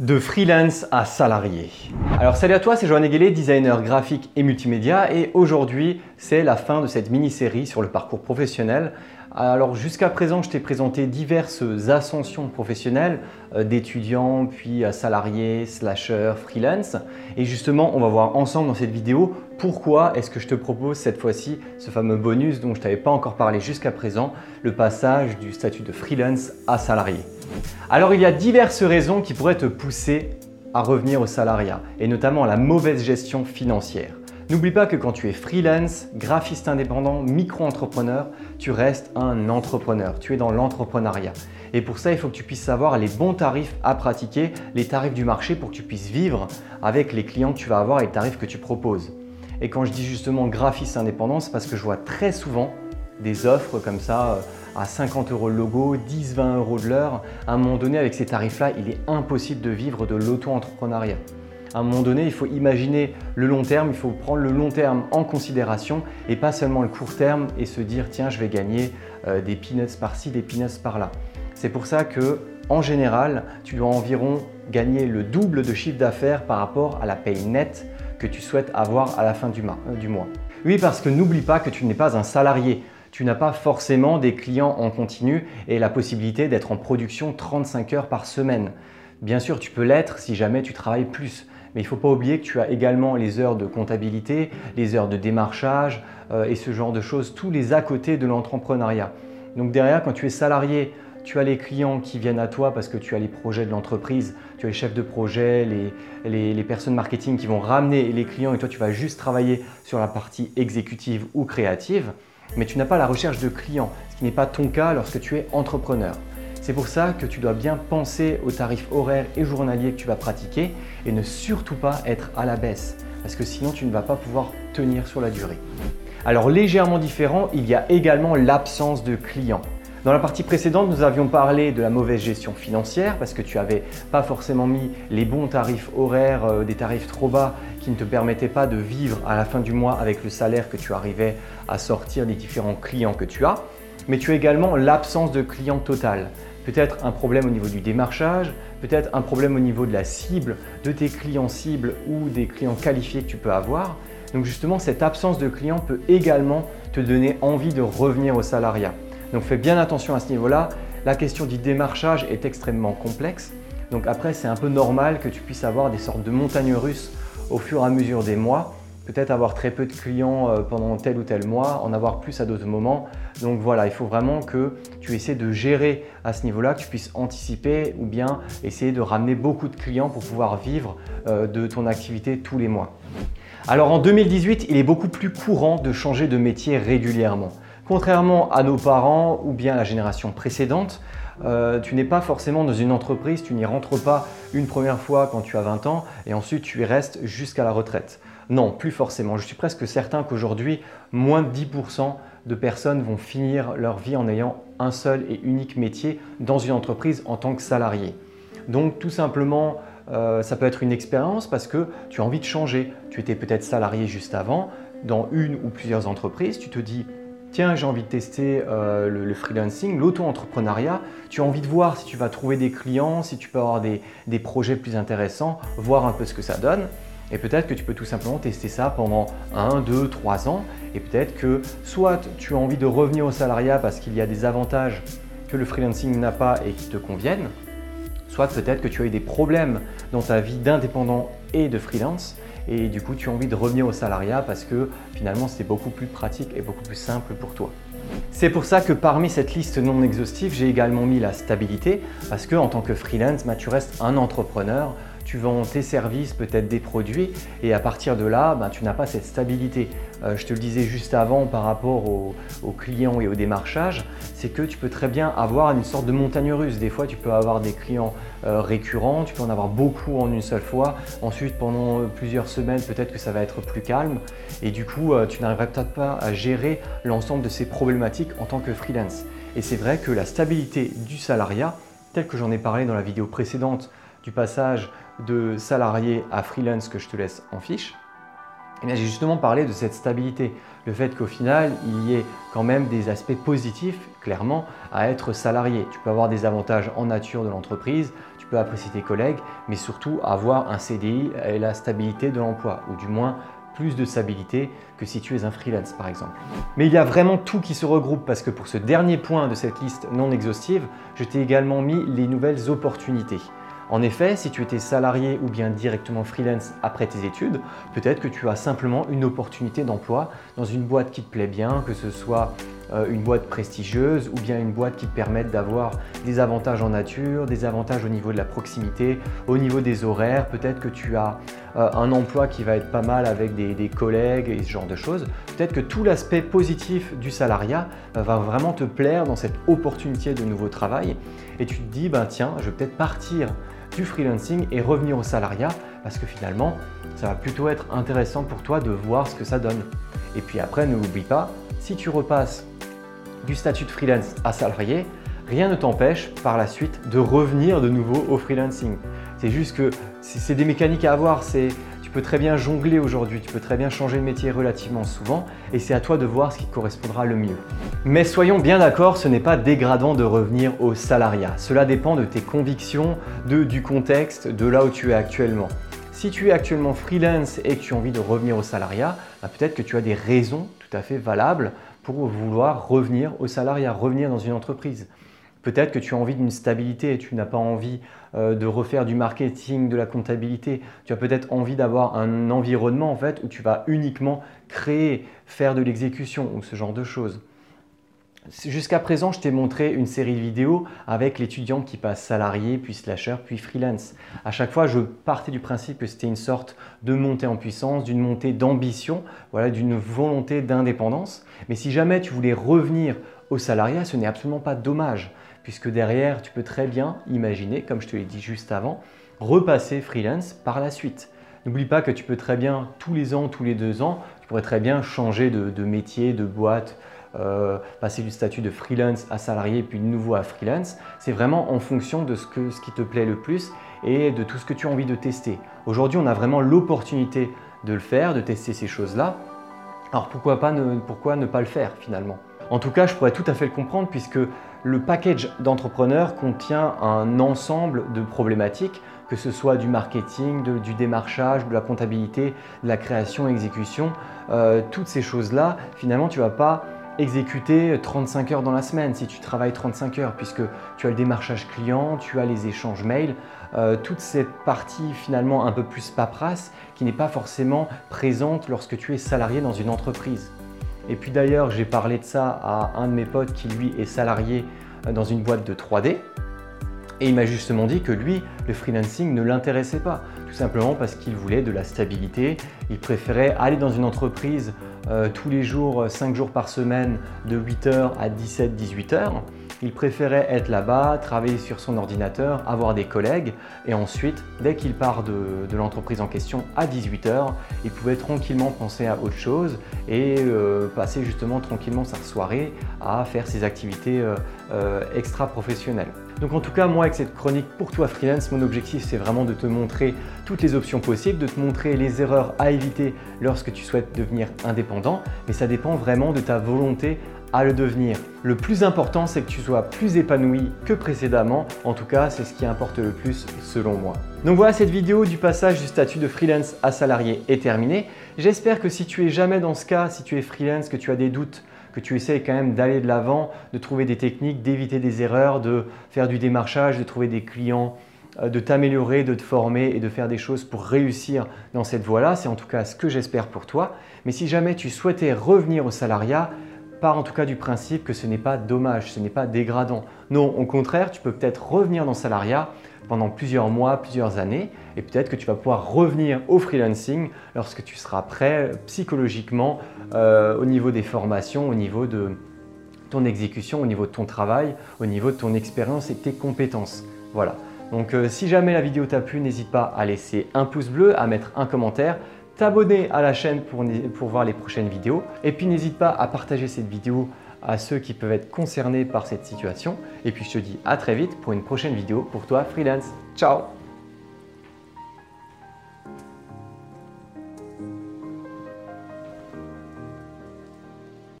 De freelance à salarié. Alors salut à toi, c'est Joanne Eguelé, designer graphique et multimédia et aujourd'hui c'est la fin de cette mini-série sur le parcours professionnel. Alors jusqu'à présent je t'ai présenté diverses ascensions professionnelles euh, d'étudiants puis à salariés, slasher, freelance et justement on va voir ensemble dans cette vidéo pourquoi est-ce que je te propose cette fois-ci ce fameux bonus dont je t'avais pas encore parlé jusqu'à présent, le passage du statut de freelance à salarié. Alors il y a diverses raisons qui pourraient te pousser à revenir au salariat, et notamment la mauvaise gestion financière. N'oublie pas que quand tu es freelance, graphiste indépendant, micro-entrepreneur, tu restes un entrepreneur, tu es dans l'entrepreneuriat. Et pour ça, il faut que tu puisses savoir les bons tarifs à pratiquer, les tarifs du marché pour que tu puisses vivre avec les clients que tu vas avoir et les tarifs que tu proposes. Et quand je dis justement graphiste indépendant, c'est parce que je vois très souvent des offres comme ça euh, à 50 euros le logo, 10-20 euros de l'heure. À un moment donné, avec ces tarifs-là, il est impossible de vivre de l'auto-entrepreneuriat. À un moment donné, il faut imaginer le long terme, il faut prendre le long terme en considération et pas seulement le court terme et se dire tiens, je vais gagner euh, des peanuts par-ci, des peanuts par-là. C'est pour ça que en général, tu dois environ gagner le double de chiffre d'affaires par rapport à la paye nette que tu souhaites avoir à la fin du mois. Oui, parce que n'oublie pas que tu n'es pas un salarié tu n'as pas forcément des clients en continu et la possibilité d'être en production 35 heures par semaine. Bien sûr, tu peux l'être si jamais tu travailles plus. Mais il ne faut pas oublier que tu as également les heures de comptabilité, les heures de démarchage euh, et ce genre de choses, tous les à côté de l'entrepreneuriat. Donc derrière, quand tu es salarié, tu as les clients qui viennent à toi parce que tu as les projets de l'entreprise, tu as les chefs de projet, les, les, personnes marketing qui vont ramener les clients et toi tu vas juste travailler sur la partie exécutive ou créative mais tu n'as pas la recherche de clients, ce qui n'est pas ton cas lorsque tu es entrepreneur. C'est pour ça que tu dois bien penser aux tarifs horaires et journaliers que tu vas pratiquer et ne surtout pas être à la baisse, parce que sinon tu ne vas pas pouvoir tenir sur la durée. Alors légèrement différent, il y a également l'absence de clients. Dans la partie précédente, nous avions parlé de la mauvaise gestion financière parce que tu n'avais pas forcément mis les bons tarifs horaires, euh, des tarifs trop bas qui ne te permettaient pas de vivre à la fin du mois avec le salaire que tu arrivais à sortir des différents clients que tu as. Mais tu as également l'absence de clients total. Peut-être un problème au niveau du démarchage, peut-être un problème au niveau de la cible, de tes clients cibles ou des clients qualifiés que tu peux avoir. Donc justement, cette absence de clients peut également te donner envie de revenir au salariat. Donc fais bien attention à ce niveau-là. La question du démarchage est extrêmement complexe. Donc après, c'est un peu normal que tu puisses avoir des sortes de montagnes russes au fur et à mesure des mois. Peut-être avoir très peu de clients euh, pendant tel ou tel mois, en avoir plus à d'autres moments. Donc voilà, il faut vraiment que tu essaies de gérer à ce niveau-là, que tu puisses anticiper ou bien essayer de ramener beaucoup de clients pour pouvoir vivre euh, de ton activité tous les mois. Alors en 2018, il est beaucoup plus courant de changer de métier régulièrement. Contrairement à nos parents ou bien à la génération précédente, euh, tu n'es pas forcément dans une entreprise, tu n'y rentres pas une première fois quand tu as 20 ans et ensuite tu y restes jusqu'à la retraite. Non, plus forcément. Je suis presque certain qu'aujourd'hui, moins de 10% de personnes vont finir leur vie en ayant un seul et unique métier dans une entreprise en tant que salarié. Donc tout simplement, euh, ça peut être une expérience parce que tu as envie de changer. Tu étais peut-être salarié juste avant dans une ou plusieurs entreprises, tu te dis tiens, j'ai envie de tester euh, le, freelancing, l'auto-entrepreneuriat, tu as envie de voir si tu vas trouver des clients, si tu peux avoir des, projets plus intéressants, voir un peu ce que ça donne. Et peut-être que tu peux tout simplement tester ça pendant 1, 2, 3 ans. Et peut-être que soit tu as envie de revenir au salariat parce qu'il y a des avantages que le freelancing n'a pas et qui te conviennent, soit peut-être que tu as eu des problèmes dans ta vie d'indépendant et de freelance et du coup tu as envie de revenir au salariat parce que finalement c'est beaucoup plus pratique et beaucoup plus simple pour toi. C'est pour ça que parmi cette liste non exhaustive, j'ai également mis la stabilité parce que en tant que freelance, bah, tu restes un entrepreneur, tu vends tes services, peut-être des produits, et à partir de là, ben, tu n'as pas cette stabilité. Euh, je te le disais juste avant par rapport aux, clients et au démarchage, c'est que tu peux très bien avoir une sorte de montagne russe. Des fois, tu peux avoir des clients euh, récurrents, tu peux en avoir beaucoup en une seule fois. Ensuite, pendant plusieurs semaines, peut-être que ça va être plus calme, et du coup, euh, tu n'arriveras peut-être pas à gérer l'ensemble de ces problématiques en tant que freelance. Et c'est vrai que la stabilité du salariat, tel que j'en ai parlé dans la vidéo précédente du passage de salarié à freelance que je te laisse en fiche, eh j'ai justement parlé de cette stabilité, le fait qu'au final, il y ait quand même des aspects positifs, clairement, à être salarié. Tu peux avoir des avantages en nature de l'entreprise, tu peux apprécier tes collègues, mais surtout avoir un CDI et la stabilité de l'emploi, ou du moins plus de stabilité que si tu es un freelance par exemple. Mais il y a vraiment tout qui se regroupe parce que pour ce dernier point de cette liste non exhaustive, je t'ai également mis les nouvelles opportunités. En effet, si tu étais salarié ou bien directement freelance après tes études, peut-être que tu as simplement une opportunité d'emploi dans une boîte qui te plaît bien, que ce soit euh, une boîte prestigieuse ou bien une boîte qui te permette d'avoir des avantages en nature, des avantages au niveau de la proximité, au niveau des horaires. Peut-être que tu as euh, un emploi qui va être pas mal avec des, collègues et ce genre de choses. Peut-être que tout l'aspect positif du salariat euh, va vraiment te plaire dans cette opportunité de nouveau travail et tu te dis, ben tiens, je vais peut-être partir du freelancing et revenir au salariat parce que finalement, ça va plutôt être intéressant pour toi de voir ce que ça donne. Et puis après, n'oublie pas, si tu repasses du statut de freelance à salarié, rien ne t'empêche par la suite de revenir de nouveau au freelancing. C'est juste que c'est des mécaniques à avoir, c'est tu peux très bien jongler aujourd'hui, tu peux très bien changer de métier relativement souvent et c'est à toi de voir ce qui correspondra le mieux. Mais soyons bien d'accord, ce n'est pas dégradant de revenir au salariat. Cela dépend de tes convictions, de, du contexte, de là où tu es actuellement. Si tu es actuellement freelance et que tu as envie de revenir au salariat, bah, peut-être que tu as des raisons tout à fait valables pour vouloir revenir au salariat, revenir dans une entreprise. Peut-être que tu as envie d'une stabilité, tu n'as pas envie euh, de refaire du marketing, de la comptabilité. Tu as peut-être envie d'avoir un environnement en fait où tu vas uniquement créer, faire de l'exécution ou ce genre de choses. Jusqu'à présent, je t'ai montré une série de vidéos avec l'étudiant qui passe salarié, puis slasher, puis freelance. À chaque fois, je partais du principe que c'était une sorte de montée en puissance, d'une montée d'ambition, voilà, d'une volonté d'indépendance. Mais si jamais tu voulais revenir au salariat, ce n'est absolument pas dommage puisque derrière, tu peux très bien imaginer, comme je te l'ai dit juste avant, repasser freelance par la suite. N'oublie pas que tu peux très bien, tous les ans, tous les deux ans, tu pourrais très bien changer de, métier, de boîte, euh, passer du statut de freelance à salarié, puis de nouveau à freelance. C'est vraiment en fonction de ce, qui te plaît le plus et de tout ce que tu as envie de tester. Aujourd'hui, on a vraiment l'opportunité de le faire, de tester ces choses-là. Alors pourquoi, pas pourquoi ne pas le faire finalement? En tout cas, je pourrais tout à fait le comprendre puisque le package d'entrepreneurs contient un ensemble de problématiques, que ce soit du marketing, du démarchage, de la comptabilité, de la création, exécution. Euh, toutes ces choses-là, finalement, tu ne vas pas exécuter 35 heures dans la semaine si tu travailles 35 heures, puisque tu as le démarchage client, tu as les échanges mail, euh, toute cette partie finalement un peu plus paperasse qui n'est pas forcément présente lorsque tu es salarié dans une entreprise. Et puis d'ailleurs, j'ai parlé de ça à un de mes potes qui lui est salarié euh, dans une boîte de 3D. Et il m'a justement dit que lui, le freelancing ne l'intéressait pas, tout simplement parce qu'il voulait de la stabilité. Il préférait aller dans une entreprise euh, tous les jours, 5 jours par semaine, de 8h à 17-18h. Il préférait être là-bas, travailler sur son ordinateur, avoir des collègues et ensuite, dès qu'il part de, l'entreprise en question à 18h, il pouvait tranquillement penser à autre chose et euh, passer justement tranquillement sa soirée à faire ses activités euh, euh, extra-professionnelles. Donc en tout cas, moi avec cette chronique pour toi freelance, mon objectif c'est vraiment de te montrer toutes les options possibles, de te montrer les erreurs à éviter lorsque tu souhaites devenir indépendant, mais ça dépend vraiment de ta volonté à le devenir. Le plus important, c'est que tu sois plus épanoui que précédemment. En tout cas, c'est ce qui importe le plus selon moi. Donc voilà, cette vidéo du passage du statut de freelance à salarié est terminée. J'espère que si tu es jamais dans ce cas, si tu es freelance, que tu as des doutes, que tu essayes quand même d'aller de l'avant, de trouver des techniques, d'éviter des erreurs, de faire du démarchage, de trouver des clients, euh, de t'améliorer, de te former et de faire des choses pour réussir dans cette voie-là. C'est en tout cas ce que j'espère pour toi. Mais si jamais tu souhaitais revenir au salariat, part en tout cas du principe que ce n'est pas dommage, ce n'est pas dégradant. Non, au contraire, tu peux peut-être revenir dans le salariat pendant plusieurs mois, plusieurs années, et peut-être que tu vas pouvoir revenir au freelancing lorsque tu seras prêt psychologiquement euh, au niveau des formations, au niveau de ton exécution, au niveau de ton travail, au niveau de ton expérience et tes compétences. Voilà. Donc euh, si jamais la vidéo t'a plu, n'hésite pas à laisser un pouce bleu, à mettre un commentaire t'abonner à la chaîne pour, voir les prochaines vidéos. Et puis n'hésite pas à partager cette vidéo à ceux qui peuvent être concernés par cette situation. Et puis je te dis à très vite pour une prochaine vidéo pour toi freelance. Ciao